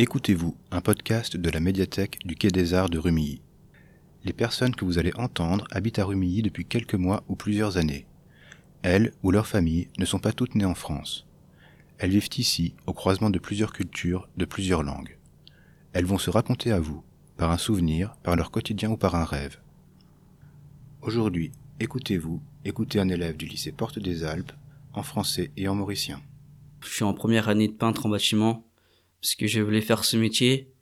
Écoutez-vous, un podcast de la médiathèque du Quai des Arts de Rumilly. Les personnes que vous allez entendre habitent à Rumilly depuis quelques mois ou plusieurs années. Elles ou leurs familles ne sont pas toutes nées en France. Elles vivent ici, au croisement de plusieurs cultures, de plusieurs langues. Elles vont se raconter à vous, par un souvenir, par leur quotidien ou par un rêve. Aujourd'hui, écoutez-vous, écoutez un élève du lycée Porte des Alpes, en français et en mauricien. Je suis en première année de peintre en bâtiment parce que je voulais faire ce métier.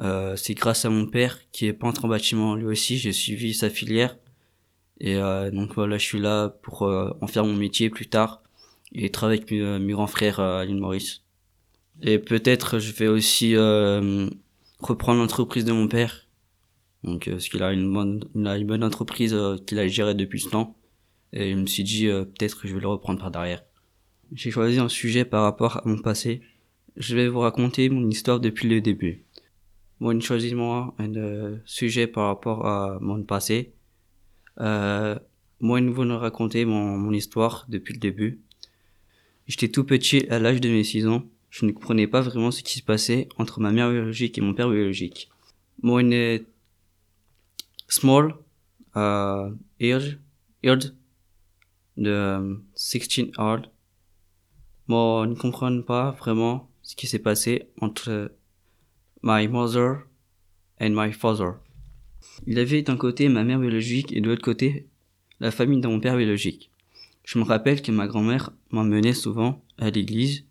Euh, c'est grâce à mon père qui est peintre en bâtiment lui aussi. J'ai suivi sa filière et euh, donc voilà, je suis là pour euh, en faire mon métier plus tard et travailler avec mes, mes grands frères à l'île Maurice. Et peut-être je vais aussi reprendre l'entreprise de mon père. Donc parce qu'il a une bonne, une bonne entreprise qu'il a gérée depuis ce temps. Et je me suis dit peut-être que je vais le reprendre par derrière. J'ai choisi un sujet par rapport à mon passé. Je vais vous raconter mon histoire depuis le début. Moi, choisis moi un euh, sujet par rapport à mon passé. Euh, moi, je vais raconter mon, mon histoire depuis le début. J'étais tout petit à l'âge de mes 6 ans. Je ne comprenais pas vraiment ce qui se passait entre ma mère biologique et mon père biologique. Moi, je small, uh, age, age, de 16 hard Moi, ne comprends pas vraiment ce qui s'est passé entre my mother and my father. Il avait d'un côté ma mère biologique et de l'autre côté la famille de mon père biologique. Je me rappelle que ma grand-mère m'emmenait souvent à l'église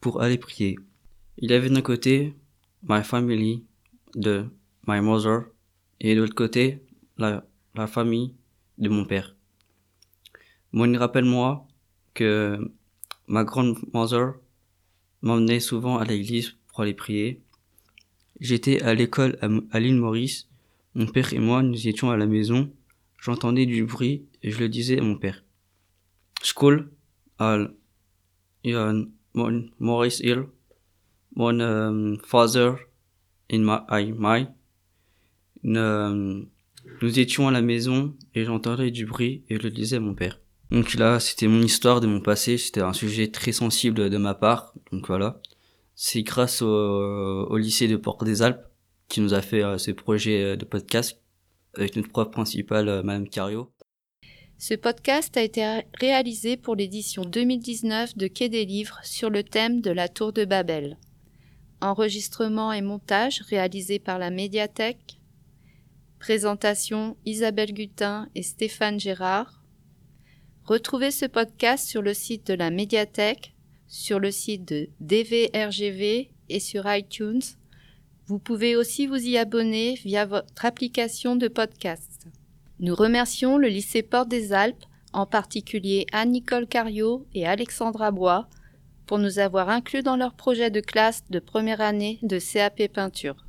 pour aller prier. Il avait d'un côté my family de my mother et de l'autre côté la, la famille de mon père. Moi, il rappelle-moi que Ma grandmother m'emmenait souvent à l'église pour aller prier. J'étais à l'école à l'île Maurice. Mon père et moi, nous étions à la maison. J'entendais du bruit et je le disais à mon père. School à Maurice Hill. Mon euh, father in my, my. nous étions à la maison et j'entendais du bruit et je le disais à mon père. Donc là, c'était mon histoire de mon passé, c'était un sujet très sensible de ma part, donc voilà. C'est grâce au, lycée de Port des Alpes qui nous a fait euh, ce projet euh, de podcast avec notre prof principale, euh, Madame Cario. Ce podcast a été réalisé pour l'édition 2019 de Quai des Livres sur le thème de la Tour de Babel. Enregistrement et montage réalisé par la médiathèque. Présentation Isabelle Gutin et Stéphane Gérard. Retrouvez ce podcast sur le site de la médiathèque, sur le site de DVRGV et sur iTunes. Vous pouvez aussi vous y abonner via votre application de podcast. Nous remercions le lycée Porte des Alpes, en particulier Anne-Nicole Cario et Alexandra Bois, pour nous avoir inclus dans leur projet de classe de première année de CAP peinture.